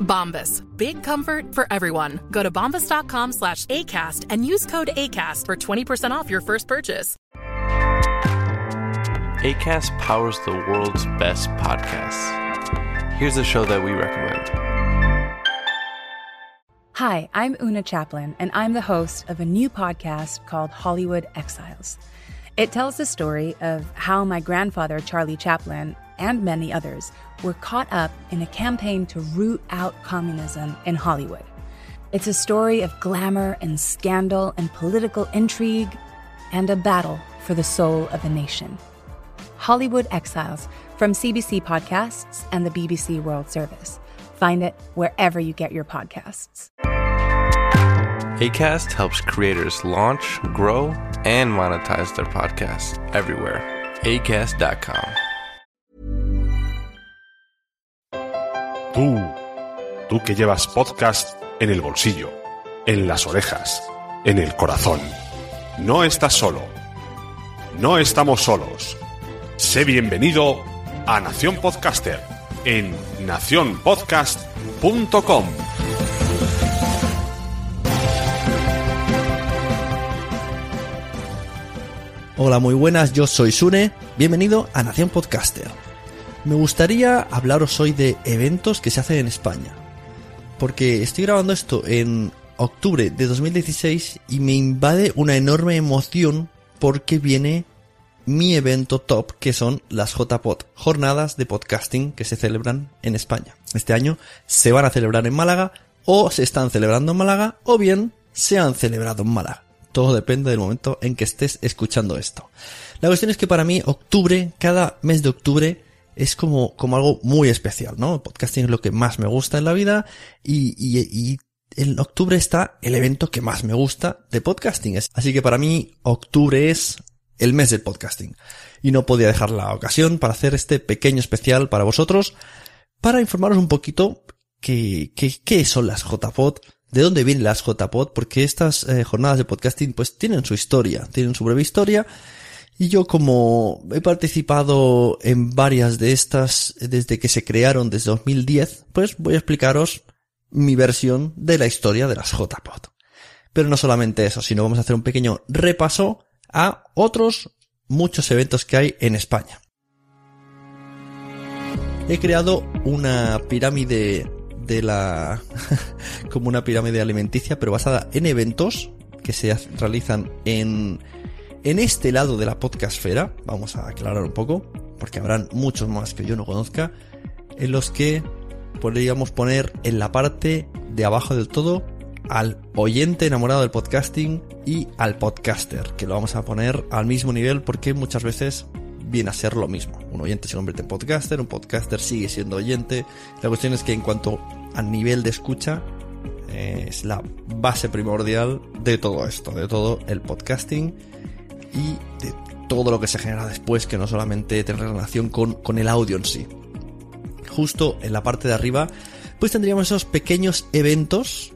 Bombas. Big comfort for everyone. Go to bombas.com slash ACAST and use code ACAST for 20% off your first purchase. ACAST powers the world's best podcasts. Here's a show that we recommend. Hi, I'm Una Chaplin, and I'm the host of a new podcast called Hollywood Exiles. It tells the story of how my grandfather, Charlie Chaplin, and many others were caught up in a campaign to root out communism in Hollywood. It's a story of glamour and scandal and political intrigue and a battle for the soul of a nation. Hollywood Exiles from CBC Podcasts and the BBC World Service. Find it wherever you get your podcasts. ACAST helps creators launch, grow, and monetize their podcasts everywhere. ACAST.com. Tú, tú que llevas podcast en el bolsillo, en las orejas, en el corazón. No estás solo. No estamos solos. Sé bienvenido a Nación Podcaster en nacionpodcast.com. Hola, muy buenas, yo soy Sune, bienvenido a Nación Podcaster. Me gustaría hablaros hoy de eventos que se hacen en España, porque estoy grabando esto en octubre de 2016 y me invade una enorme emoción porque viene mi evento top, que son las JPod, jornadas de podcasting que se celebran en España. Este año se van a celebrar en Málaga, o se están celebrando en Málaga, o bien se han celebrado en Málaga. Todo depende del momento en que estés escuchando esto. La cuestión es que para mí octubre, cada mes de octubre, es como, como algo muy especial, ¿no? El podcasting es lo que más me gusta en la vida y, y, y en octubre está el evento que más me gusta de podcasting. Así que para mí octubre es el mes del podcasting. Y no podía dejar la ocasión para hacer este pequeño especial para vosotros, para informaros un poquito qué, qué, son las JPod, de dónde vienen las JPod, porque estas eh, jornadas de podcasting pues tienen su historia, tienen su breve historia, y yo como he participado en varias de estas desde que se crearon desde 2010, pues voy a explicaros mi versión de la historia de las JPod. Pero no solamente eso, sino vamos a hacer un pequeño repaso a otros muchos eventos que hay en España. He creado una pirámide de la... como una pirámide alimenticia, pero basada en eventos que se realizan en, en este lado de la podcastfera. Vamos a aclarar un poco, porque habrán muchos más que yo no conozca, en los que podríamos poner en la parte de abajo del todo al oyente enamorado del podcasting y al podcaster, que lo vamos a poner al mismo nivel porque muchas veces viene a ser lo mismo. Un oyente se convierte en podcaster, un podcaster sigue siendo oyente. La cuestión es que en cuanto a nivel de escucha, eh, es la base primordial de todo esto, de todo el podcasting y de todo lo que se genera después, que no solamente tiene relación con, con el audio en sí. Justo en la parte de arriba, pues tendríamos esos pequeños eventos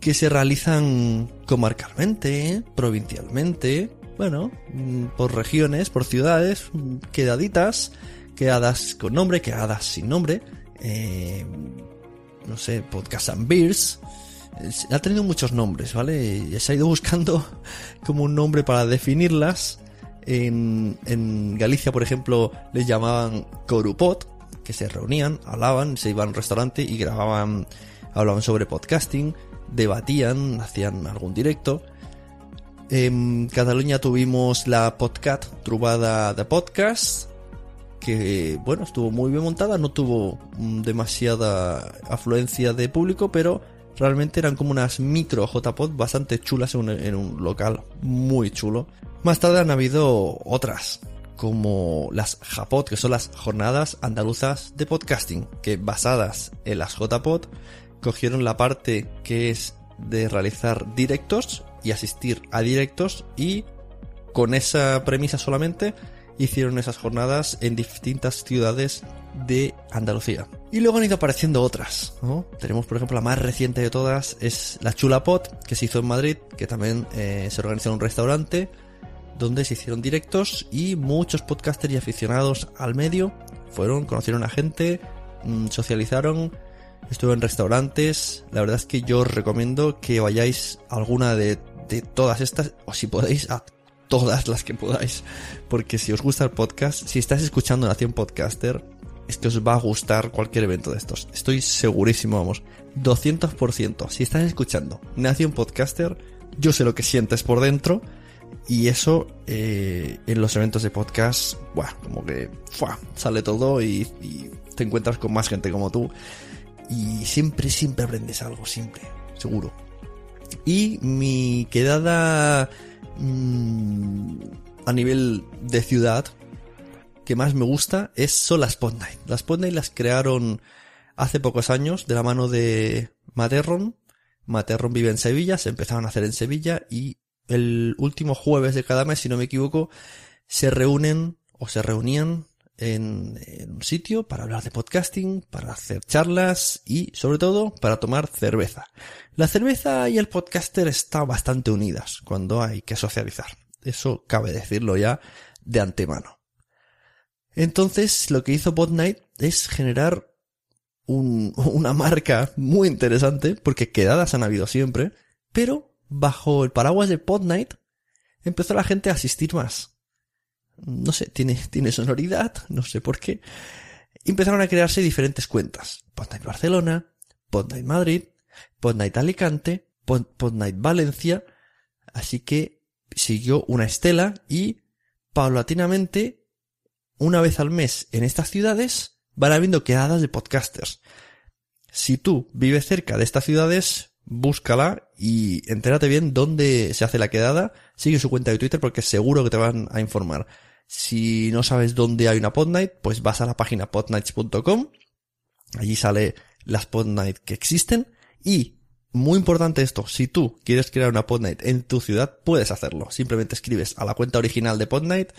que se realizan comarcalmente, provincialmente, bueno, por regiones, por ciudades, quedaditas, quedadas con nombre, quedadas sin nombre, eh, no sé, Podcast and Beers, ha tenido muchos nombres, ¿vale? Se ha ido buscando como un nombre para definirlas. En, Galicia, por ejemplo, les llamaban Corupot, que se reunían, hablaban, se iban a un restaurante y grababan, hablaban sobre podcasting, debatían, hacían algún directo. En Cataluña tuvimos la Podcat, Trubada de Podcast, que bueno, estuvo muy bien montada, no tuvo mm, demasiada afluencia de público, pero realmente eran como unas micro JPod bastante chulas en un, local muy chulo. Más tarde han habido otras, como las JAPod, que son las Jornadas Andaluzas de Podcasting, que basadas en las JPod, cogieron la parte que es de realizar directos y asistir a directos y con esa premisa solamente hicieron esas jornadas en distintas ciudades de Andalucía. Y luego han ido apareciendo otras. Tenemos, por ejemplo, la más reciente de todas es la Chula Pot, que se hizo en Madrid, que también eh, se organizó en un restaurante, donde se hicieron directos y muchos podcasters y aficionados al medio fueron, conocieron a gente, mm, socializaron, estuve en restaurantes. La verdad es que yo os recomiendo que vayáis a alguna de, de todas estas, o si podéis, a todas las que podáis. Porque si os gusta el podcast, si estáis escuchando Nación Podcaster, es que os va a gustar cualquier evento de estos. Estoy segurísimo, vamos, 200%. Si estás escuchando Nación Podcaster, yo sé lo que sientes por dentro. Y eso eh, en los eventos de podcast, bueno, como que ¡fua! sale todo y, te encuentras con más gente como tú. Y siempre, siempre aprendes algo, siempre, seguro. Y mi quedada mmm, a nivel de ciudad que más me gusta es son las Podnight. Las Podnight las crearon hace pocos años de la mano de Materron. Materron vive en Sevilla, se empezaron a hacer en Sevilla y el último jueves de cada mes, si no me equivoco, se reúnen o se reunían en, en, un sitio para hablar de podcasting, para hacer charlas y sobre todo para tomar cerveza. La cerveza y el podcaster están bastante unidas cuando hay que socializar. Eso cabe decirlo ya de antemano. Entonces lo que hizo Podnight es generar un, una marca muy interesante porque quedadas han habido siempre, pero bajo el paraguas de Podnight empezó la gente a asistir más no sé, tiene, tiene sonoridad, no sé por qué. Empezaron a crearse diferentes cuentas. Podnight Barcelona, Podnight Madrid, Podnight Alicante, Podnight Valencia. Así que siguió una estela y paulatinamente, una vez al mes en estas ciudades, van habiendo quedadas de podcasters. Si tú vives cerca de estas ciudades, búscala y entérate bien dónde se hace la quedada. Sigue su cuenta de Twitter porque seguro que te van a informar. Si no sabes dónde hay una podnight, pues vas a la página podnights.com. Allí sale las podnight que existen. Y, muy importante esto, si tú quieres crear una podnight en tu ciudad, puedes hacerlo. Simplemente escribes a la cuenta original de podnight,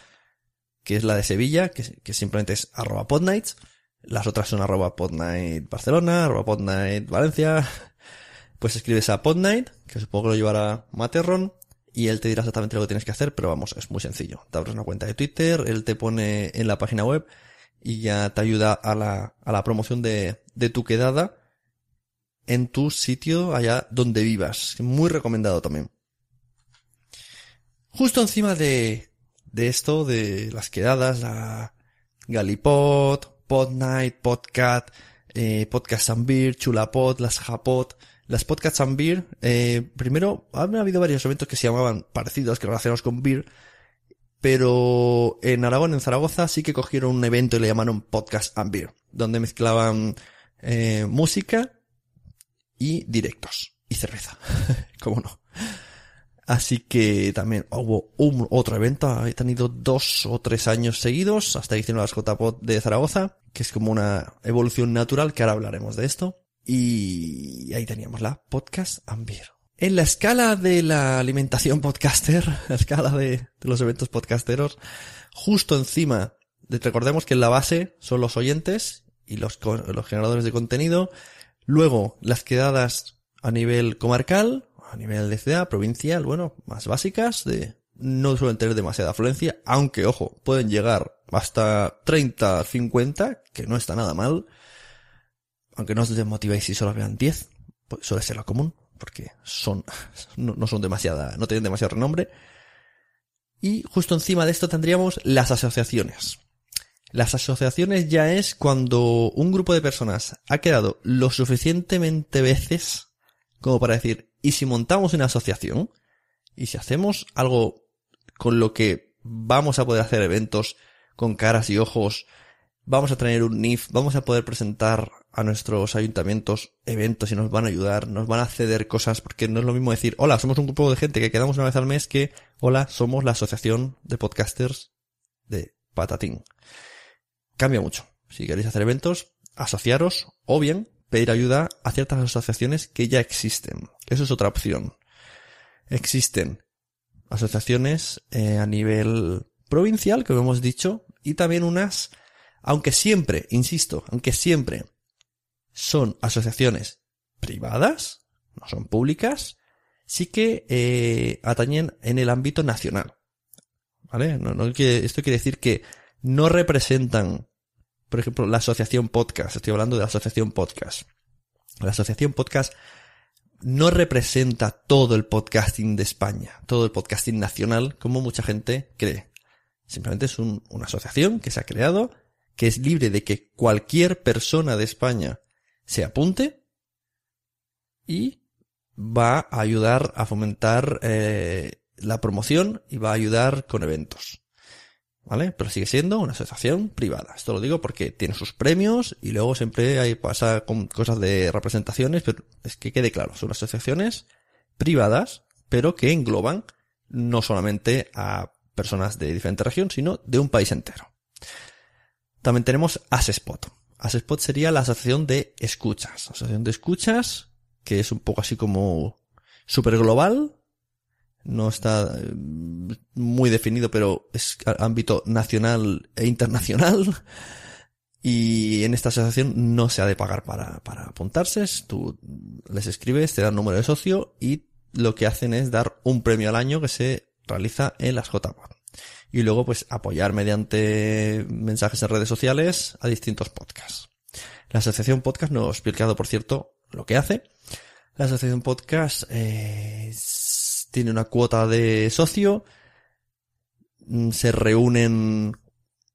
que es la de Sevilla, que, simplemente es arroba podnights. Las otras son arroba podnight Barcelona, arroba podnight Valencia. Pues escribes a podnight, que supongo que lo llevará Materron, y él te dirá exactamente lo que tienes que hacer, pero vamos, es muy sencillo. Te abres una cuenta de Twitter, él te pone en la página web y ya te ayuda a la, a la promoción de, de tu quedada en tu sitio allá donde vivas. Muy recomendado también. Justo encima de, de esto, de las quedadas, la Galipod, Podnight, Podcat, eh, Podcast and Beer, Chulapod, las Japod, las podcasts and beer, eh, primero, han habido varios eventos que se llamaban parecidos, que relacionados con beer, pero en Aragón, en Zaragoza, sí que cogieron un evento y le llamaron Podcast and Beer, donde mezclaban eh, música y directos y cerveza, cómo no. Así que también hubo un otro evento, he tenido dos o tres años seguidos, hasta que hicieron las JPod de Zaragoza, que es como una evolución natural, que ahora hablaremos de esto. Y ahí teníamos la podcast Ambir. En la escala de la alimentación podcaster, la escala de, los eventos podcasteros, justo encima, de, recordemos que en la base son los oyentes y los generadores de contenido, luego las quedadas a nivel comarcal, a nivel de ciudad, provincial, bueno, más básicas, de, no suelen tener demasiada afluencia, aunque ojo, pueden llegar hasta 30, 50, que no está nada mal aunque no os desmotivéis si solo vean 10, pues suele ser lo común, porque son, no, son demasiada, no tienen demasiado renombre. Y justo encima de esto tendríamos las asociaciones. Las asociaciones ya es cuando un grupo de personas ha quedado lo suficientemente veces como para decir, ¿y si montamos una asociación? Y si hacemos algo con lo que vamos a poder hacer eventos con caras y ojos, vamos a tener un NIF, vamos a poder presentar a nuestros ayuntamientos eventos y nos van a ayudar, nos van a ceder cosas, porque no es lo mismo decir, hola, somos un grupo de gente que quedamos una vez al mes que, hola, somos la asociación de podcasters de Patatín. Cambia mucho. Si queréis hacer eventos, asociaros o bien pedir ayuda a ciertas asociaciones que ya existen. Eso es otra opción. Existen asociaciones eh, a nivel provincial, como hemos dicho, y también unas, aunque siempre, insisto, aunque siempre son asociaciones privadas, no son públicas, sí que eh, atañen en el ámbito nacional. ¿Vale? No, no, esto quiere decir que no representan, por ejemplo, la asociación podcast. Estoy hablando de la asociación podcast. La asociación podcast no representa todo el podcasting de España, todo el podcasting nacional, como mucha gente cree. Simplemente es una asociación que se ha creado, que es libre de que cualquier persona de España se apunte y va a ayudar a fomentar eh, la promoción y va a ayudar con eventos. ¿Vale? Pero sigue siendo una asociación privada. Esto lo digo porque tiene sus premios y luego siempre hay, pasa con cosas de representaciones, pero es que quede claro, son asociaciones privadas, pero que engloban no solamente a personas de diferente región, sino de un país entero. También tenemos Asespot. Asespot sería la asociación de escuchas. Asociación de escuchas, que es un poco así como super global. No está eh, muy definido, pero es ámbito nacional e internacional. Y en esta asociación no se ha de pagar para, para apuntarse. Tú les escribes, te dan número de socio y lo que hacen es dar un premio al año que se realiza en las JPOD y luego pues apoyar mediante mensajes en redes sociales a distintos podcasts. La asociación podcast no he explicado, por cierto, lo que hace. La asociación podcast eh, tiene una cuota de socio, mm, se reúnen,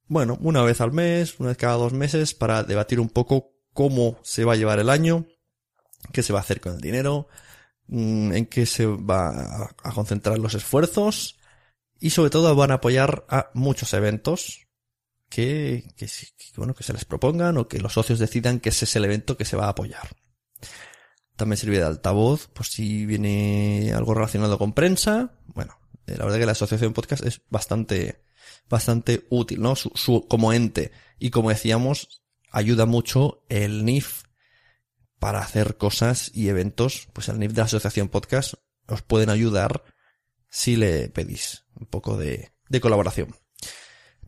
bueno, una vez al mes, una vez cada dos meses para debatir un poco cómo se va a llevar el año, qué se va a hacer con el dinero, mm, en qué se va a concentrar los esfuerzos y sobre todo van a apoyar a muchos eventos que, bueno, que se les propongan o que los socios decidan que ese es el evento que se va a apoyar. También sirve de altavoz, por si viene algo relacionado con prensa. Bueno, eh, la verdad que la asociación podcast es bastante, bastante útil, ¿no? Su, su, como ente. Y como decíamos, ayuda mucho el NIF para hacer cosas y eventos. Pues el NIF de la asociación podcast os pueden ayudar si le pedís un poco de, de colaboración.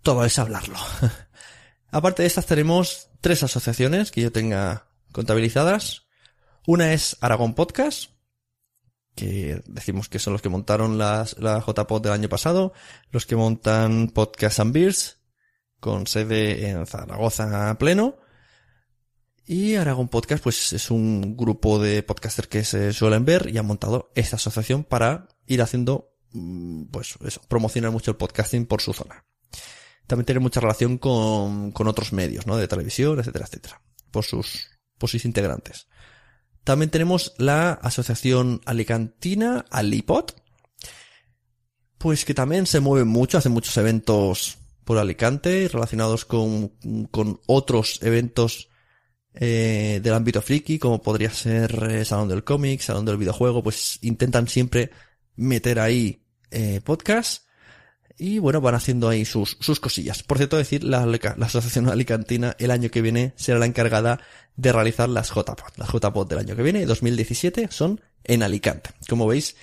Todo es hablarlo. Aparte de estas tenemos tres asociaciones que yo tenga contabilizadas. Una es Aragón Podcast, que decimos que son los que montaron las, la JPod del año pasado, los que montan Podcast and Beers, con sede en Zaragoza pleno. Y Aragón Podcast, pues es un grupo de podcasters que se suelen ver y han montado esta asociación para ir haciendo Mm, pues eso, promocionar mucho el podcasting por su zona. También tiene mucha relación con, con otros medios, ¿no? De televisión, etcétera, etcétera. Por sus, por sus integrantes. También tenemos la Asociación Alicantina, Alipod, pues que también se mueve mucho, hace muchos eventos por Alicante relacionados con, con otros eventos eh, del ámbito friki, como podría ser eh, Salón del Cómic, Salón del Videojuego, pues intentan siempre meter ahí eh, podcast y bueno, van haciendo ahí sus, sus cosillas. Por cierto, decir, la, la Asociación Alicantina el año que viene será la encargada de realizar las JPOD. Las JPOD del año que viene, 2017, son en Alicante. Como veis,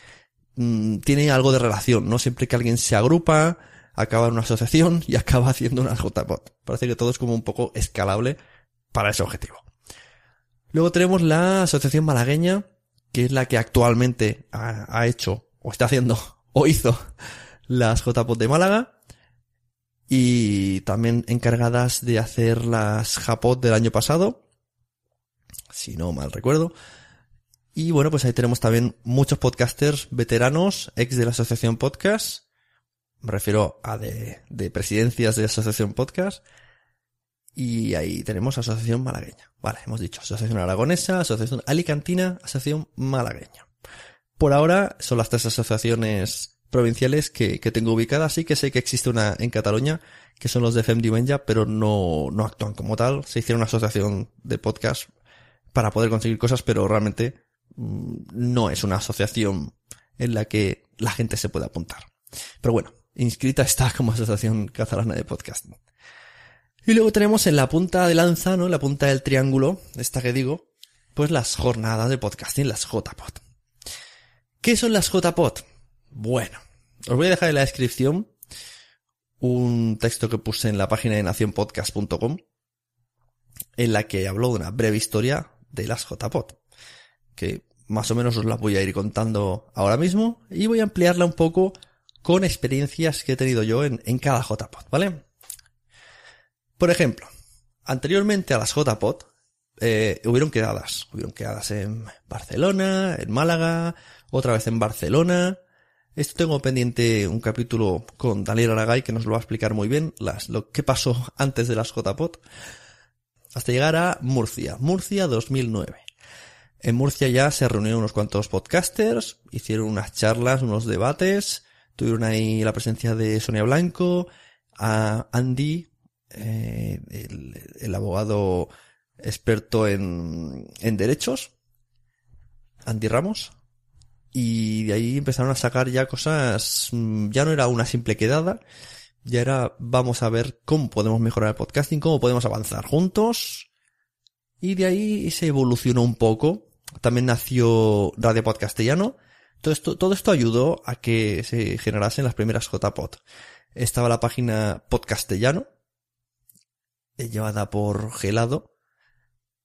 mmm, tiene algo de relación, ¿no? Siempre que alguien se agrupa, acaba en una asociación y acaba haciendo una JPOD. Parece que todo es como un poco escalable para ese objetivo. Luego tenemos la Asociación Malagueña, que es la que actualmente ha hecho o está haciendo, o hizo las JPOT de Málaga. Y también encargadas de hacer las Japot del año pasado. Si no mal recuerdo. Y bueno, pues ahí tenemos también muchos podcasters veteranos, ex de la Asociación Podcast. Me refiero a de, de presidencias de la Asociación Podcast. Y ahí tenemos Asociación Malagueña. Vale, hemos dicho Asociación Aragonesa, Asociación Alicantina, Asociación Malagueña. Por ahora son las tres asociaciones provinciales que, que tengo ubicadas. Sí que sé que existe una en Cataluña, que son los de Fem Diumenge, pero no, no actúan como tal. Se hicieron una asociación de podcast para poder conseguir cosas, pero realmente mm, no es una asociación en la que la gente se puede apuntar. Pero bueno, inscrita está como Asociación Catalana de Podcast. Y luego tenemos en la punta de lanza, ¿no? En la punta del triángulo, esta que digo, pues las jornadas de podcasting, las JPod. ¿Qué son las JPod? Bueno, os voy a dejar en la descripción un texto que puse en la página de nacionpodcast.com en la que hablo de una breve historia de las JPod, que más o menos os la voy a ir contando ahora mismo y voy a ampliarla un poco con experiencias que he tenido yo en, cada JPod, ¿vale? Por ejemplo, anteriormente a las JPod eh, hubieron quedadas, hubieron quedadas en Barcelona, en Málaga, otra vez en Barcelona. Esto tengo pendiente un capítulo con Daniel Aragay que nos lo va a explicar muy bien, lo que pasó antes de las JPod. Hasta llegar a Murcia, Murcia 2009. En Murcia ya se reunieron unos cuantos podcasters, hicieron unas charlas, unos debates, tuvieron ahí la presencia de Sonia Blanco, a Andy, eh, el, el, abogado experto en, en derechos, Andy Ramos, y de ahí empezaron a sacar ya cosas, mm, ya no era una simple quedada, ya era vamos a ver cómo podemos mejorar el podcasting, cómo podemos avanzar juntos, y de ahí se evolucionó un poco, también nació Radio Podcastellano, todo esto, todo esto ayudó a que se generasen las primeras JPod. Estaba la página Podcastellano, eh, llevada por Gelado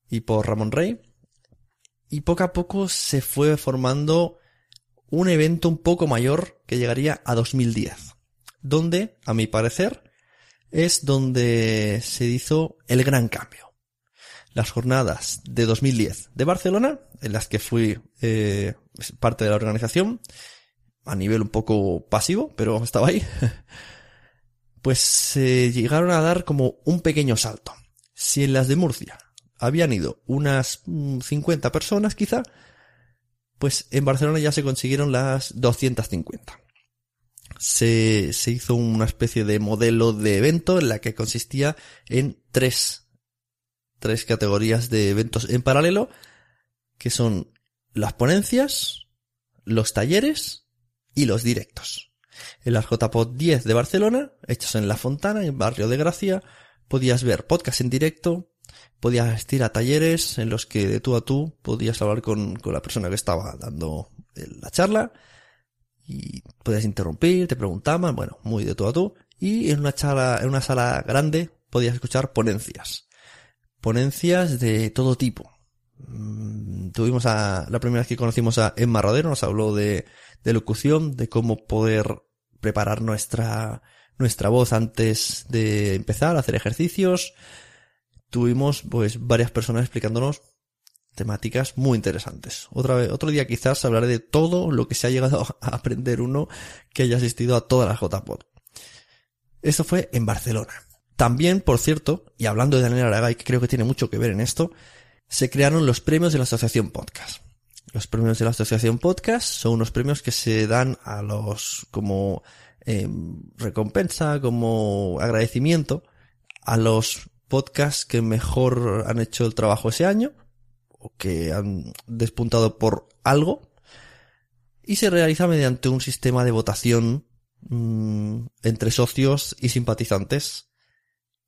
y por Ramón Rey. Y poco a poco se fue formando un evento un poco mayor que llegaría a 2010. Donde, a mi parecer, es donde se hizo el gran cambio. Las jornadas de 2010 de Barcelona, en las que fui eh, parte de la organización, a nivel un poco pasivo, pero estaba ahí. pues se llegaron a dar como un pequeño salto. Si en las de Murcia habían ido unas 50 mm, personas quizá, pues en Barcelona ya se consiguieron las 250. Se, se hizo una especie de modelo de evento en la que consistía en tres, tres categorías de eventos en paralelo, que son las ponencias, los talleres y los directos. En las JPod 10 de Barcelona, hechos en La Fontana, en Barrio de Gracia, podías ver podcast en directo, podías asistir a talleres en los que de tú a tú podías hablar con, con la persona que estaba dando la charla y podías interrumpir, te preguntaban, bueno, muy de tú a tú. Y en una charla, en una sala grande podías escuchar ponencias. Ponencias de todo tipo. Mm, tuvimos a, la primera vez que conocimos a Emma Rodero, nos habló de, de locución, de cómo poder preparar nuestra, nuestra voz antes de empezar a hacer ejercicios. Tuvimos pues varias personas explicándonos temáticas muy interesantes. Otra vez, otro día quizás hablaré de todo lo que se ha llegado a aprender uno que haya asistido a todas las JPod. Esto fue en Barcelona. También, por cierto, y hablando de Daniel Aragay, que creo que tiene mucho que ver en esto, se crearon los premios de la Asociación Podcast. Los premios de la Asociación Podcast son unos premios que se dan a los como eh, recompensa, como agradecimiento a los podcasts que mejor han hecho el trabajo ese año o que han despuntado por algo y se realiza mediante un sistema de votación mmm, entre socios y simpatizantes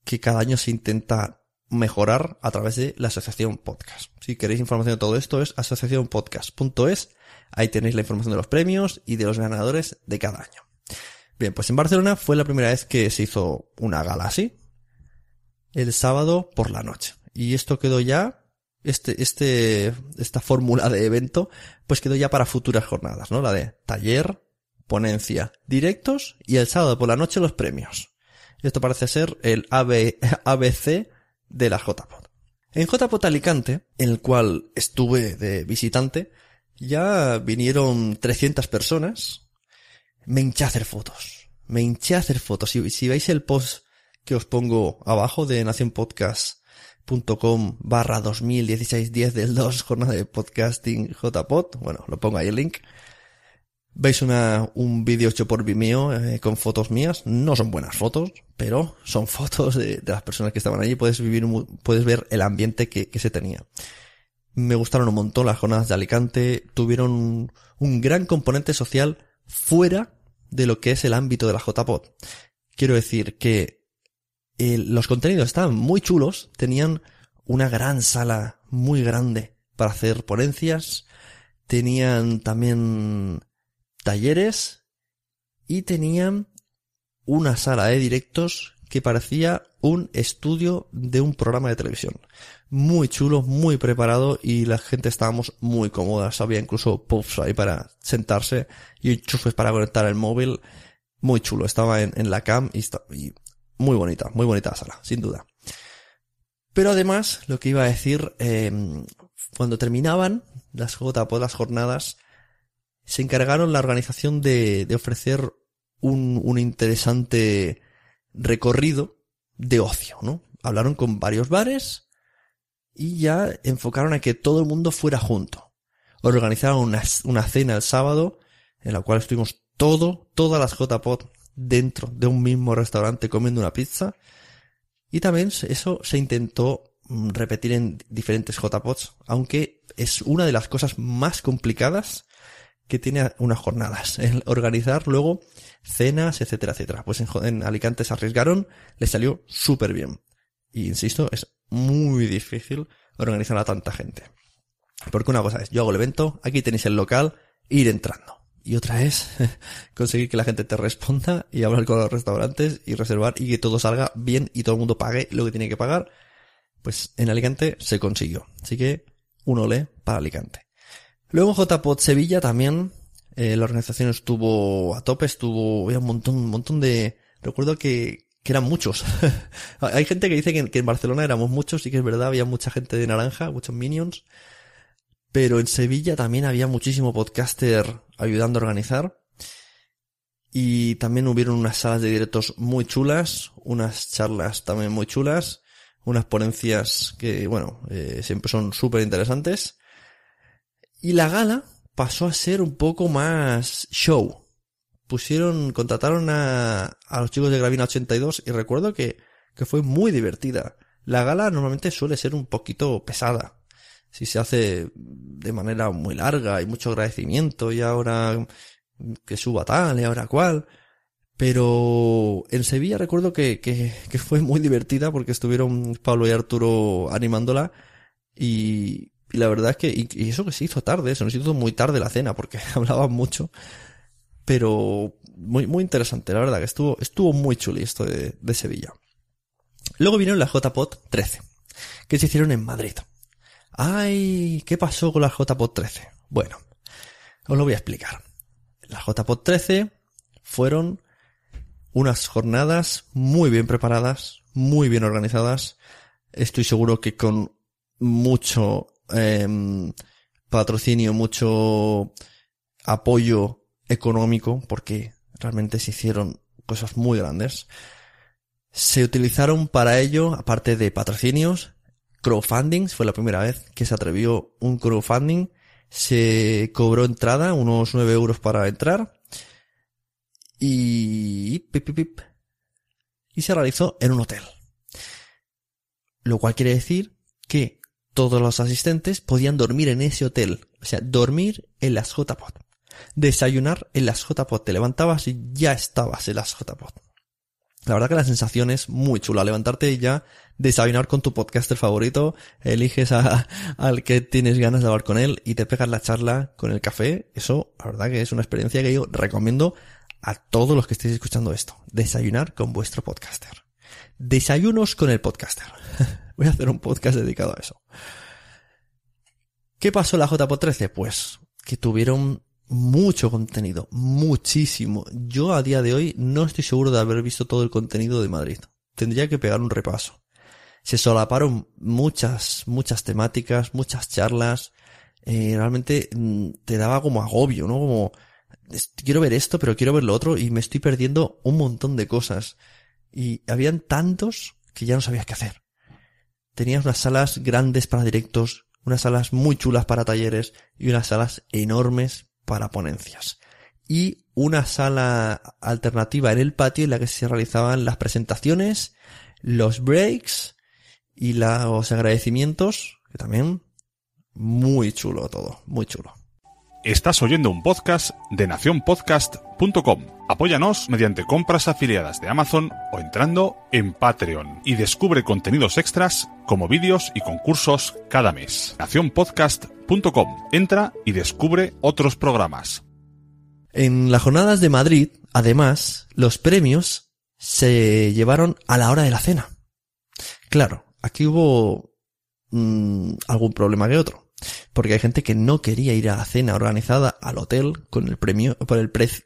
que cada año se intenta mejorar a través de la asociación podcast. Si queréis información de todo esto es asociacionpodcast.es. Ahí tenéis la información de los premios y de los ganadores de cada año. Bien, pues en Barcelona fue la primera vez que se hizo una gala así. El sábado por la noche. Y esto quedó ya, este, este, esta fórmula de evento, pues quedó ya para futuras jornadas, ¿no? La de taller, ponencia, directos y el sábado por la noche los premios. Esto parece ser el AB, ABC de la JPOT. En JPOT Alicante, en el cual estuve de visitante, ya vinieron 300 personas. Me hinché a hacer fotos. Me hinché a hacer fotos. Si, si veis el post que os pongo abajo de Nación Podcast .com barra 2016-10 del 2 jornada de podcasting JPod. Bueno, lo pongo ahí el link. Veis una, un vídeo hecho por Vimeo eh, con fotos mías. No son buenas fotos, pero son fotos de, de, las personas que estaban allí. Puedes vivir, puedes ver el ambiente que, que, se tenía. Me gustaron un montón las jornadas de Alicante. Tuvieron un, un gran componente social fuera de lo que es el ámbito de la JPod. Quiero decir que los contenidos estaban muy chulos. Tenían una gran sala muy grande para hacer ponencias. Tenían también talleres y tenían una sala de directos que parecía un estudio de un programa de televisión. Muy chulo, muy preparado y la gente estábamos muy cómodas. Había incluso puffs ahí para sentarse y enchufes para conectar el móvil. Muy chulo. Estaba en, la cam y, y muy bonita, muy bonita la sala, sin duda. Pero además, lo que iba a decir, eh, cuando terminaban las JPO, las jornadas, se encargaron la organización de, ofrecer un, interesante recorrido de ocio, ¿no? Hablaron con varios bares y ya enfocaron a que todo el mundo fuera junto. Organizaron una, una cena el sábado en la cual estuvimos todo, todas las JPOT dentro de un mismo restaurante comiendo una pizza. Y también eso se intentó mm, repetir en diferentes JPOTs, aunque es una de las cosas más complicadas que tiene unas jornadas, el organizar luego cenas, etcétera, etcétera. Pues en, en Alicante se arriesgaron, les salió súper bien. Y insisto, es muy difícil organizar a tanta gente. Porque una cosa es, yo hago el evento, aquí tenéis el local, ir entrando. Y otra es conseguir que la gente te responda y hablar con los restaurantes y reservar y que todo salga bien y todo el mundo pague lo que tiene que pagar. Pues en Alicante se consiguió. Así que un olé para Alicante. Luego en JPOT Sevilla también eh, la organización estuvo a tope, estuvo, había un montón, un montón de, recuerdo que, que eran muchos. Hay gente que dice que, que, en Barcelona éramos muchos, sí que es verdad, había mucha gente de naranja, muchos minions. Pero en Sevilla también había muchísimo podcaster ayudando a organizar. Y también hubieron unas salas de directos muy chulas, unas charlas también muy chulas, unas ponencias que, bueno, eh, siempre son súper interesantes. Y la gala pasó a ser un poco más show. Pusieron, contrataron a, a los chicos de Gravina 82 y recuerdo que, que fue muy divertida. La gala normalmente suele ser un poquito pesada. Si se hace de manera muy larga y mucho agradecimiento y ahora que suba tal y ahora cual. Pero en Sevilla recuerdo que, que, fue muy divertida porque estuvieron Pablo y Arturo animándola y, y la verdad es que, y, y, eso que se hizo tarde, se nos hizo muy tarde la cena porque hablaban mucho. Pero muy, muy interesante, la verdad que estuvo, estuvo muy chuli esto de, de Sevilla. Luego vinieron las JPOT 13, que se hicieron en Madrid. Ay, ¿qué pasó con las JPOT 13? Bueno, os lo voy a explicar. Las JPOT 13 fueron unas jornadas muy bien preparadas, muy bien organizadas. Estoy seguro que con mucho eh, patrocinio, mucho apoyo económico, porque realmente se hicieron cosas muy grandes. Se utilizaron para ello, aparte de patrocinios, crowdfundings. Fue la primera vez que se atrevió un crowdfunding. Se cobró entrada, unos 9 euros para entrar. Y, pip, pip, pip, y se realizó en un hotel. Lo cual quiere decir que todos los asistentes podían dormir en ese hotel. O sea, dormir en las JPOT. Desayunar en las JPOT. Te levantabas y ya estabas en las JPOT. La verdad que la sensación es muy chula. Levantarte y ya desayunar con tu podcaster favorito. Eliges a, al que tienes ganas de hablar con él y te pegas la charla con el café. Eso, la verdad que es una experiencia que yo recomiendo a todos los que estéis escuchando esto. Desayunar con vuestro podcaster. Desayunos con el podcaster. Voy a hacer un podcast dedicado a eso. ¿Qué pasó en la JPO 13? Pues que tuvieron mucho contenido, muchísimo. Yo a día de hoy no estoy seguro de haber visto todo el contenido de Madrid. Tendría que pegar un repaso. Se solaparon muchas, muchas temáticas, muchas charlas. Eh, realmente mm, te daba como agobio, ¿no? Como, quiero ver esto, pero quiero ver lo otro y me estoy perdiendo un montón de cosas. Y habían tantos que ya no sabías qué hacer tenías unas salas grandes para directos, unas salas muy chulas para talleres y unas salas enormes para ponencias. Y una sala alternativa en el patio en la que se realizaban las presentaciones, los breaks y los agradecimientos, que también muy chulo todo, muy chulo. Estás oyendo un podcast de nacionpodcast.com. Apóyanos mediante compras afiliadas de Amazon o entrando en Patreon y descubre contenidos extras como vídeos y concursos cada mes. nacionpodcast.com. Entra y descubre otros programas. En las jornadas de Madrid, además, los premios se llevaron a la hora de la cena. Claro, aquí hubo mm, algún problema que otro. Porque hay gente que no quería ir a la cena organizada al hotel con el premio, por el precio,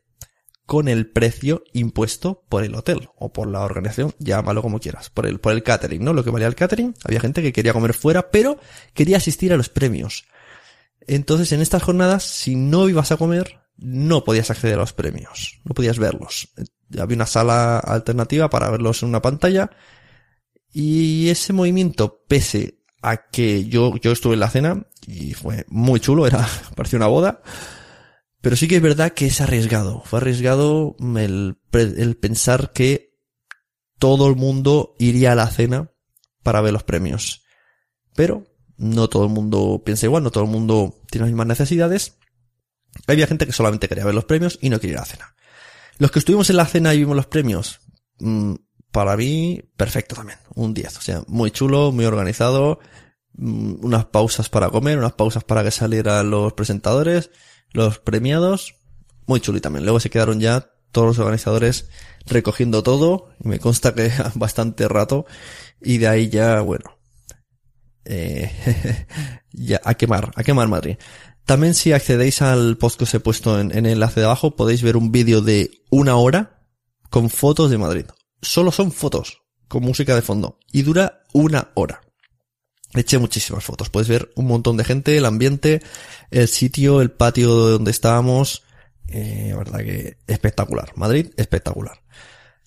con el precio impuesto por el hotel o por la organización, llámalo como quieras, por el, por el catering, ¿no? Lo que valía el catering, había gente que quería comer fuera, pero quería asistir a los premios. Entonces, en estas jornadas, si no ibas a comer, no podías acceder a los premios, no podías verlos. Había una sala alternativa para verlos en una pantalla y ese movimiento, pese a que yo, yo estuve en la cena y fue muy chulo, era, parecía una boda. Pero sí que es verdad que es arriesgado. Fue arriesgado el, el pensar que todo el mundo iría a la cena para ver los premios. Pero no todo el mundo piensa igual, no todo el mundo tiene las mismas necesidades. Había gente que solamente quería ver los premios y no quería ir a la cena. Los que estuvimos en la cena y vimos los premios, mm, para mí, perfecto también. Un 10. O sea, muy chulo, muy organizado. Mm, unas pausas para comer, unas pausas para que salieran los presentadores, los premiados. Muy chulo y también. Luego se quedaron ya todos los organizadores recogiendo todo. Y me consta que bastante rato. Y de ahí ya, bueno. Eh, ya, a quemar, a quemar Madrid. También si accedéis al post que os he puesto en, en el enlace de abajo, podéis ver un vídeo de una hora con fotos de Madrid solo son fotos con música de fondo y dura una hora. Eché muchísimas fotos. Puedes ver un montón de gente, el ambiente, el sitio, el patio donde estábamos. Eh, la verdad que espectacular. Madrid, espectacular.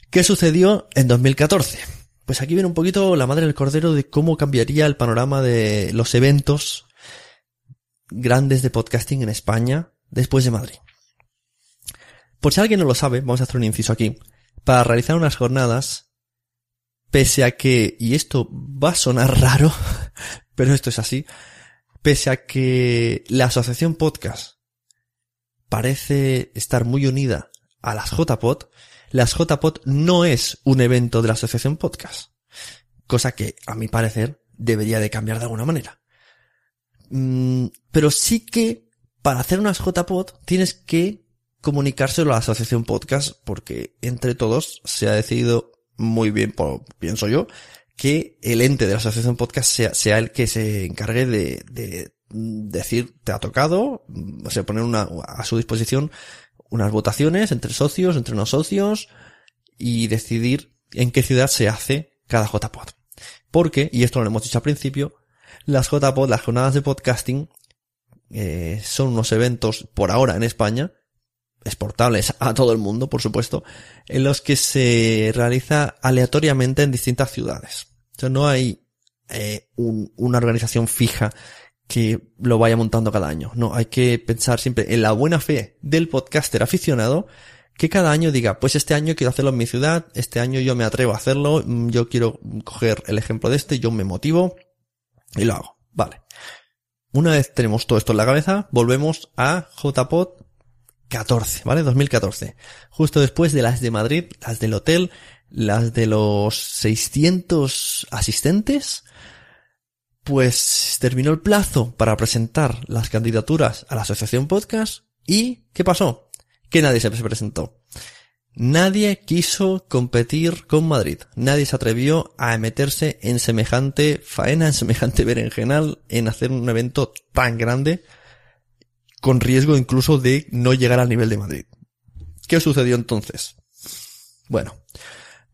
¿Qué sucedió en 2014? Pues aquí viene un poquito la madre del cordero de cómo cambiaría el panorama de los eventos grandes de podcasting en España después de Madrid. Por si alguien no lo sabe, vamos a hacer un inciso aquí para realizar unas jornadas, pese a que, y esto va a sonar raro, pero esto es así, pese a que la asociación podcast parece estar muy unida a las JPod, las JPod no es un evento de la asociación podcast. Cosa que, a mi parecer, debería de cambiar de alguna manera. Mm, pero sí que, para hacer unas JPod, tienes que comunicárselo a la asociación podcast porque entre todos se ha decidido muy bien, pienso yo, que el ente de la asociación podcast sea, sea el que se encargue de, de decir te ha tocado, o sea, poner una, a su disposición unas votaciones entre socios, entre no socios y decidir en qué ciudad se hace cada JPod. Porque, y esto lo hemos dicho al principio, las JPod, las jornadas de podcasting, eh, son unos eventos por ahora en España exportables a todo el mundo, por supuesto, en los que se realiza aleatoriamente en distintas ciudades. O sea, no hay eh, una organización fija que lo vaya montando cada año. No, hay que pensar siempre en la buena fe del podcaster aficionado que cada año diga, pues este año quiero hacerlo en mi ciudad, este año yo me atrevo a hacerlo, mm, yo quiero coger el ejemplo de este, yo me motivo y lo hago. Vale. Una vez tenemos todo esto en la cabeza, volvemos a JPod 14, ¿vale? 2014. Justo después de las de Madrid, las del hotel, las de los 600 asistentes, pues terminó el plazo para presentar las candidaturas a la asociación podcast y ¿qué pasó? Que nadie se presentó. Nadie quiso competir con Madrid. Nadie se atrevió a meterse en semejante faena, en semejante berenjenal, en hacer un evento tan grande con riesgo incluso de no llegar al nivel de Madrid. ¿Qué sucedió entonces? Bueno,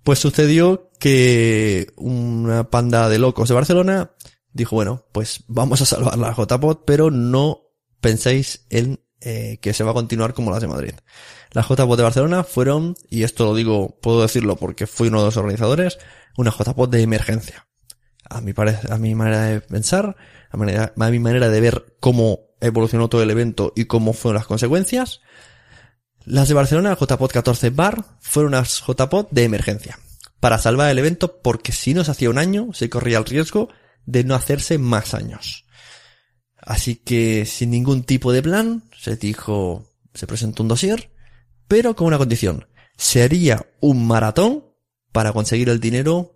pues sucedió que una panda de locos de Barcelona dijo, bueno, pues vamos a salvar la JPOT, pero no penséis en eh, que se va a continuar como las de Madrid. Las JPOT de Barcelona fueron, y esto lo digo, puedo decirlo porque fui uno de los organizadores, una JPOT de emergencia. A mi, manera de pensar, a, a mi manera de ver cómo evolucionó todo el evento y cómo fueron las consecuencias. Las de Barcelona, JPOT 14 Bar, fueron unas JPOT de emergencia. Para salvar el evento porque si no se hacía un año, se corría el riesgo de no hacerse más años. Así que sin ningún tipo de plan, se dijo, se presentó un dossier, pero con una condición. Se haría un maratón para conseguir el dinero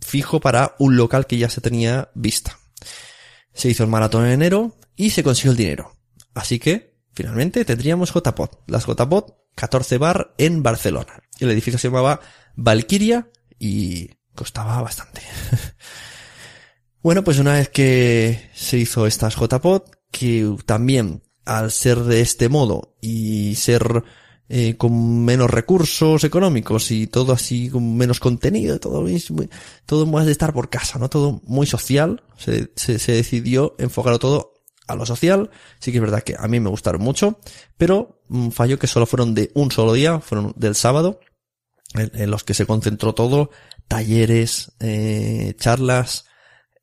fijo para un local que ya se tenía vista. Se hizo el maratón en enero y se consiguió el dinero. Así que, finalmente, tendríamos JPOT. Las JPOT 14 bar en Barcelona. El edificio se llamaba Valkyria y costaba bastante. bueno, pues una vez que se hizo estas JPOT, que también al ser de este modo y ser eh, con menos recursos económicos y todo así con menos contenido, todo, todo más de estar por casa, ¿no? Todo muy social. Se, se, se decidió enfocarlo todo a lo social. Sí que es verdad que a mí me gustaron mucho, pero mm, falló que solo fueron de un solo día, fueron del sábado, en, los que se concentró todo, talleres, eh, charlas,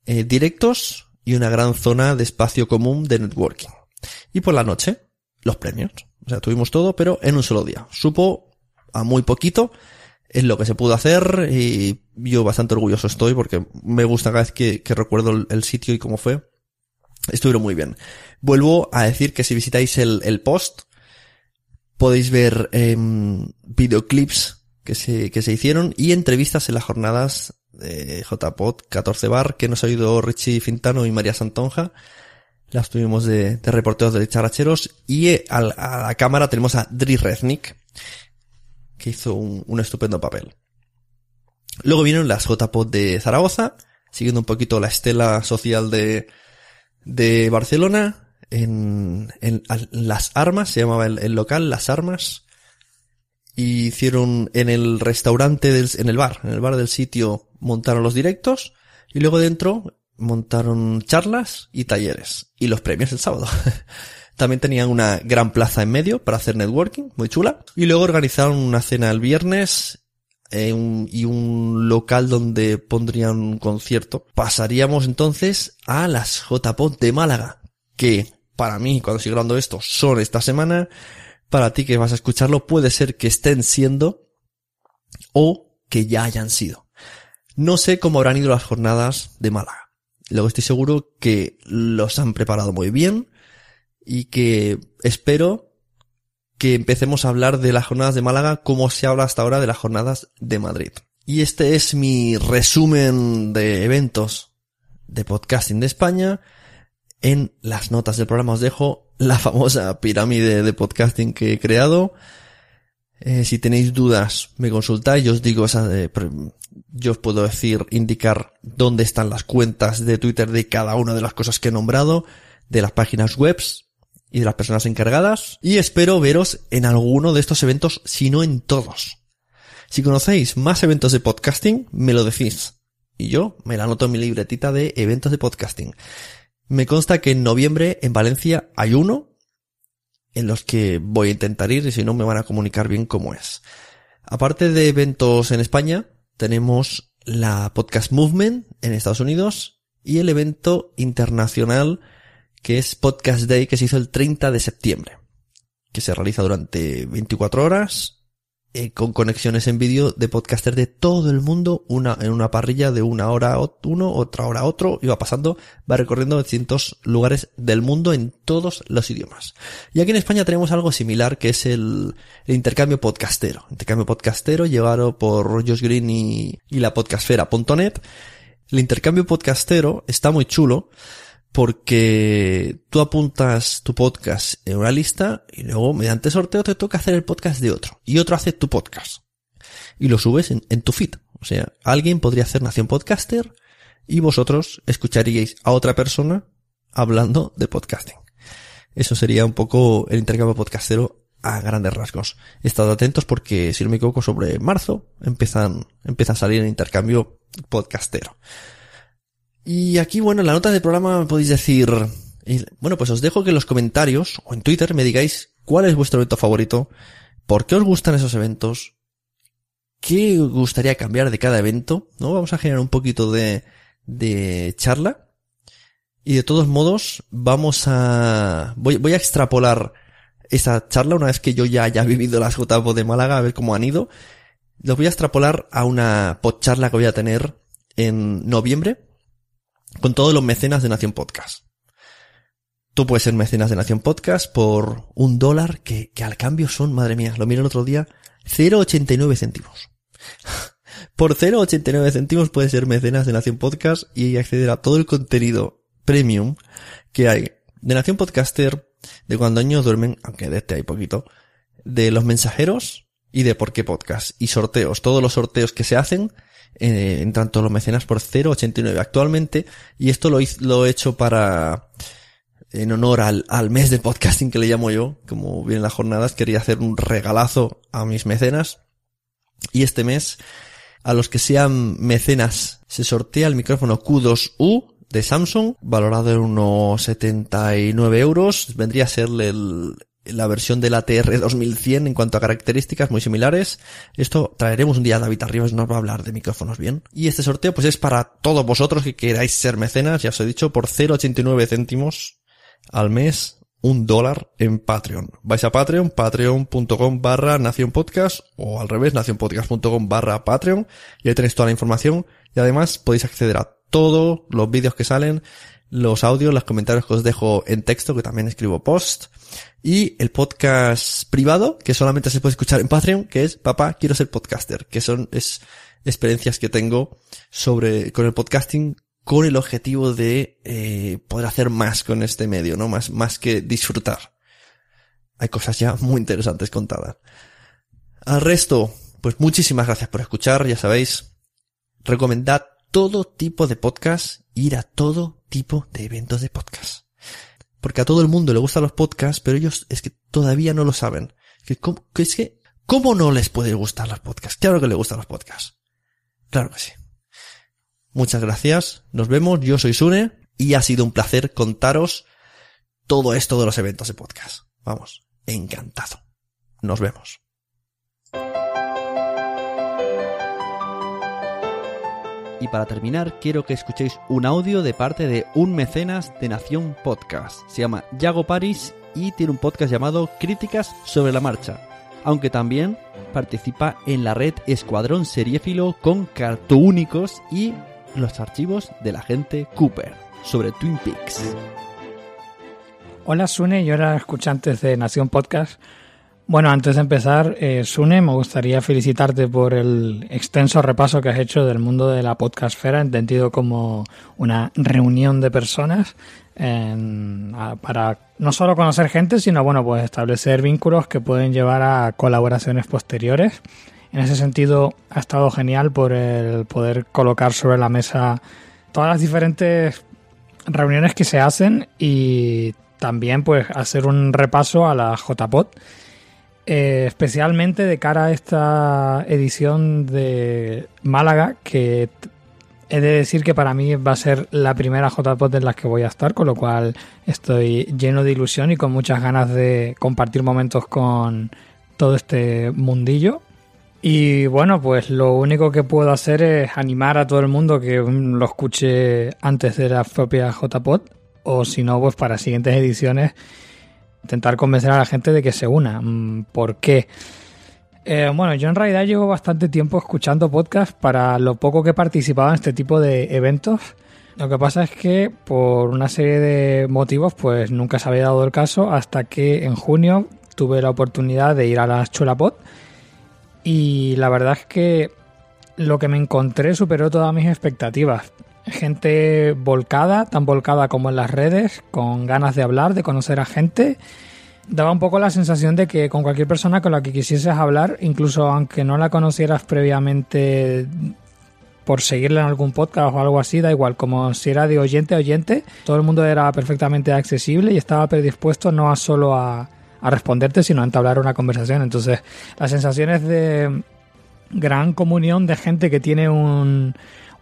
eh, directos y una gran zona de espacio común de networking. Y por la noche, los premios. O sea, tuvimos todo, pero en un solo día. Supo a muy poquito, es lo que se pudo hacer y yo bastante orgulloso estoy porque me gusta cada vez que, recuerdo el, sitio y cómo fue. Estuvieron muy bien. Vuelvo a decir que si visitáis el, post, podéis ver em, videoclips que se, que se hicieron y entrevistas en las jornadas de JPod 14 Bar que nos ha oído Richie Fintano y María Santonja las tuvimos de, de reporteros de characheros y eh, a, la cámara tenemos a Dri Reznik, que hizo un, estupendo papel. Luego vinieron las JPOD de Zaragoza, siguiendo un poquito la estela social de, de Barcelona, en, en, Las Armas, se llamaba el, local, Las Armas, y hicieron en el restaurante del, en el bar, en el bar del sitio montaron los directos, y luego dentro montaron charlas y talleres. Y los premios el sábado. También tenían una gran plaza en medio para hacer networking, muy chula. Y luego organizaron una cena el viernes eh, y un local donde pondrían un concierto. Pasaríamos entonces a las JPOT de Málaga, que para mí, cuando estoy grabando esto, son esta semana. Para ti que vas a escucharlo, puede ser que estén siendo o que ya hayan sido. No sé cómo habrán ido las jornadas de Málaga. Luego estoy seguro que los han preparado muy bien y que espero que empecemos a hablar de las jornadas de Málaga como se habla hasta ahora de las jornadas de Madrid. Y este es mi resumen de eventos de podcasting de España. En las notas del programa os dejo la famosa pirámide de podcasting que he creado. Eh, si tenéis dudas, me consultáis. Yo os digo de, yo os puedo decir, indicar dónde están las cuentas de Twitter de cada una de las cosas que he nombrado, de las páginas webs y de las personas encargadas. Y espero veros en alguno de estos eventos, si no en todos. Si conocéis más eventos de podcasting, me lo decís. Y yo me la anoto en mi libretita de eventos de podcasting. Me consta que en noviembre en Valencia hay uno en los que voy a intentar ir y si no me van a comunicar bien cómo es. Aparte de eventos en España, tenemos la Podcast Movement en Estados Unidos y el evento internacional que es Podcast Day que se hizo el 30 de septiembre, que se realiza durante 24 horas eh, con conexiones en vídeo de podcasters de todo el mundo, una, en una parrilla de una hora uno, otra hora otro, y va pasando, va recorriendo distintos lugares del mundo en todos los idiomas. Y aquí en España tenemos algo similar que es el, intercambio podcastero. Intercambio podcastero llevado por Josh Green y, y la podcastfera.net. El intercambio podcastero está muy chulo porque tú apuntas tu podcast en una lista y luego mediante sorteo te toca hacer el podcast de otro y otro hace tu podcast y lo subes en, tu feed. O sea, alguien podría hacer Nación Podcaster y vosotros escucharíais a otra persona hablando de podcasting. Eso sería un poco el intercambio podcastero a grandes rasgos. Estad atentos porque, si no me equivoco, sobre marzo empiezan, empieza a salir el intercambio podcastero. Y aquí, bueno, en la nota del programa podéis decir, bueno, pues os dejo que en los comentarios o en Twitter me digáis cuál es vuestro evento favorito, por qué os gustan esos eventos, qué gustaría cambiar de cada evento, ¿no? Vamos a generar un poquito de, de charla. Y de todos modos, vamos a... Voy, voy a extrapolar esa charla una vez que yo ya haya vivido las JPO de Málaga, a ver cómo han ido. Los voy a extrapolar a una podcharla que voy a tener en noviembre con todos los mecenas de Nación Podcast. Tú puedes ser mecenas de Nación Podcast por un dólar que, que al cambio son, madre mía, lo miro el otro día, 0,89 céntimos. Por 0,89 céntimos puedes ser mecenas de Nación Podcast y acceder a todo el contenido premium que hay de Nación Podcaster, de cuando años duermen, aunque de este hay poquito, de los mensajeros y de por qué podcast y sorteos. Todos los sorteos que se hacen eh, entran todos los mecenas por 0,89 actualmente y esto lo, lo he hecho para en honor al, al mes de podcasting que le llamo yo, como vienen las jornadas, quería hacer un regalazo a mis mecenas y este mes a los que sean mecenas se sortea el micrófono Q2U de Samsung, valorado en unos 79 euros. Vendría a ser el, la versión del ATR 2100 en cuanto a características muy similares. Esto traeremos un día a David Arribas, nos va a hablar de micrófonos bien. Y este sorteo pues es para todos vosotros que queráis ser mecenas, ya os he dicho, por 0,89 céntimos al mes un dólar en Patreon. Vais a Patreon, patreon.com barra Nación Podcast o al revés, nacionpodcast.com barra Patreon y ahí tenéis toda la información y además podéis acceder a todos los vídeos que salen, los audios, los comentarios que os dejo en texto, que también escribo post, y el podcast privado, que solamente se puede escuchar en Patreon, que es Papá, quiero ser podcaster, que son, es experiencias que tengo sobre, con el podcasting con el objetivo de eh, poder hacer más con este medio, ¿no? Más, más que disfrutar. Hay cosas ya muy interesantes contadas. Al resto, pues muchísimas gracias por escuchar, ya sabéis. Recomendad todo tipo de podcast, ir a todo tipo de eventos de podcast. Porque a todo el mundo le gustan los podcasts, pero ellos es que todavía no lo saben. Que, es que, ¿cómo no les puede gustar los podcasts? Claro que les gustan los podcasts. Claro que sí. Muchas gracias, nos vemos, yo soy Sune y ha sido un placer contaros todo esto de los eventos de podcast. Vamos, encantado. Nos vemos. Y para terminar, quiero que escuchéis un audio de parte de un mecenas de Nación Podcast. Se llama Yago Paris y tiene un podcast llamado Críticas sobre la Marcha. Aunque también participa en la red Escuadrón Seriéfilo con cartúnicos y los archivos del agente Cooper sobre Twin Peaks. Hola Sune, yo era escuchante de Nación Podcast. Bueno, antes de empezar, eh, Sune, me gustaría felicitarte por el extenso repaso que has hecho del mundo de la podcastfera, entendido como una reunión de personas para no solo conocer gente, sino bueno, pues establecer vínculos que pueden llevar a colaboraciones posteriores. En ese sentido, ha estado genial por el poder colocar sobre la mesa todas las diferentes reuniones que se hacen y también pues hacer un repaso a la JPod, eh, especialmente de cara a esta edición de Málaga, que he de decir que para mí va a ser la primera JPod en la que voy a estar, con lo cual estoy lleno de ilusión y con muchas ganas de compartir momentos con todo este mundillo. Y bueno, pues lo único que puedo hacer es animar a todo el mundo que lo escuche antes de la propia JPod o si no, pues para siguientes ediciones intentar convencer a la gente de que se una. Mm, ¿Por qué? Eh, bueno, yo en realidad llevo bastante tiempo escuchando podcasts para lo poco que he participado en este tipo de eventos. Lo que pasa es que por una serie de motivos pues nunca se había dado el caso hasta que en junio tuve la oportunidad de ir a la Chulapod y la verdad es que lo que me encontré superó todas mis expectativas. Gente volcada, tan volcada como en las redes, con ganas de hablar, de conocer a gente. Daba un poco la sensación de que con cualquier persona con la que quisieses hablar, incluso aunque no la conocieras previamente por seguirla en algún podcast o algo así, da igual, como si era de oyente a oyente, todo el mundo era perfectamente accesible y estaba predispuesto no a solo a, a responderte, sino a entablar una conversación. Entonces, las sensaciones de gran comunión de gente que tiene un,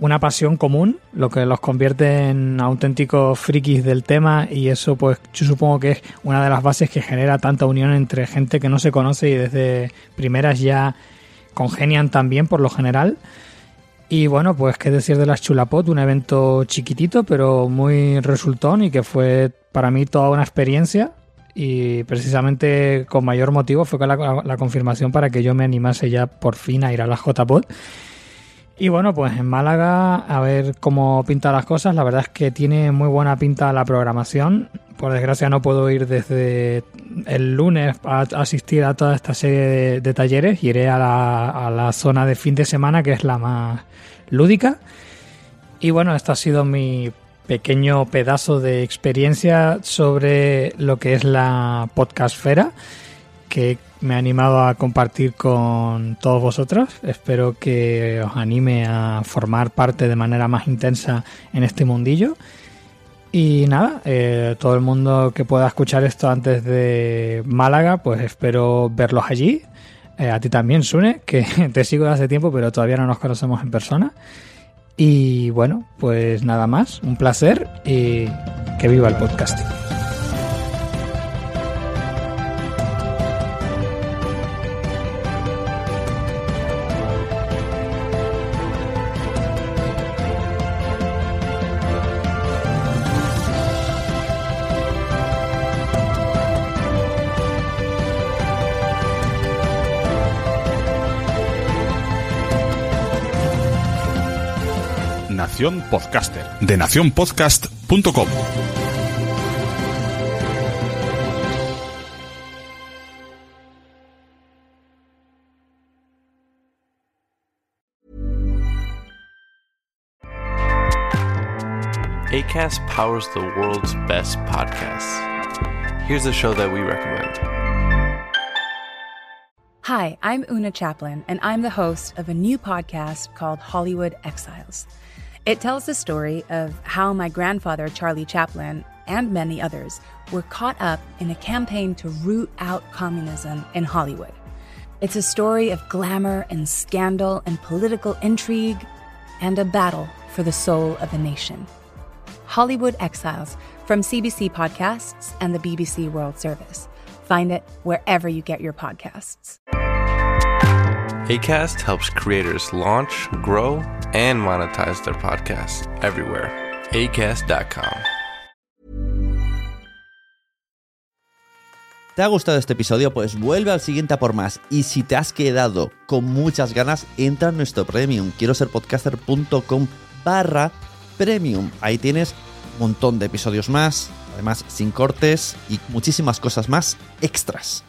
una pasión común, lo que los convierte en auténticos frikis del tema y eso pues yo supongo que es una de las bases que genera tanta unión entre gente que no se conoce y desde primeras ya congenian también por lo general. Y bueno, pues qué decir de las Chulapot, un evento chiquitito pero muy resultón y que fue para mí toda una experiencia y precisamente con mayor motivo fue la, la confirmación para que yo me animase ya por fin a ir a las JPod. Y bueno, pues en Málaga a ver cómo pinta las cosas. La verdad es que tiene muy buena pinta la programación. Por desgracia no puedo ir desde el lunes a asistir a toda esta serie de, talleres. Iré a la, zona de fin de semana que es la más lúdica. Y bueno, este ha sido mi pequeño pedazo de experiencia sobre lo que es la podcastfera que me ha animado a compartir con todos vosotros. Espero que os anime a formar parte de manera más intensa en este mundillo. Y nada, eh, todo el mundo que pueda escuchar esto antes de Málaga, pues espero verlos allí. Eh, a ti también, Sune, que te sigo desde hace tiempo, pero todavía no nos conocemos en persona. Y bueno, pues nada más, un placer y que viva el podcasting. Nación Podcaster, de nacionpodcast.com. ACAST powers the world's best podcasts. Here's a show that we recommend. Hi, I'm Una Chaplin, and I'm the host of a new podcast called Hollywood Exiles. It tells the story of how my grandfather, Charlie Chaplin, and many others were caught up in a campaign to root out communism in Hollywood. It's a story of glamour and scandal and political intrigue and a battle for the soul of a nation. Hollywood Exiles from CBC Podcasts and the BBC World Service. Find it wherever you get your podcasts. ACAST helps creators launch, grow, and monetize their podcasts everywhere. ACAST.com. ¿Te ha gustado este episodio? Pues vuelve al siguiente a por más. Y si te has quedado con muchas ganas, entra en nuestro premium. Quiero ser podcaster.com barra premium. Ahí tienes un montón de episodios más, además sin cortes y muchísimas cosas más extras.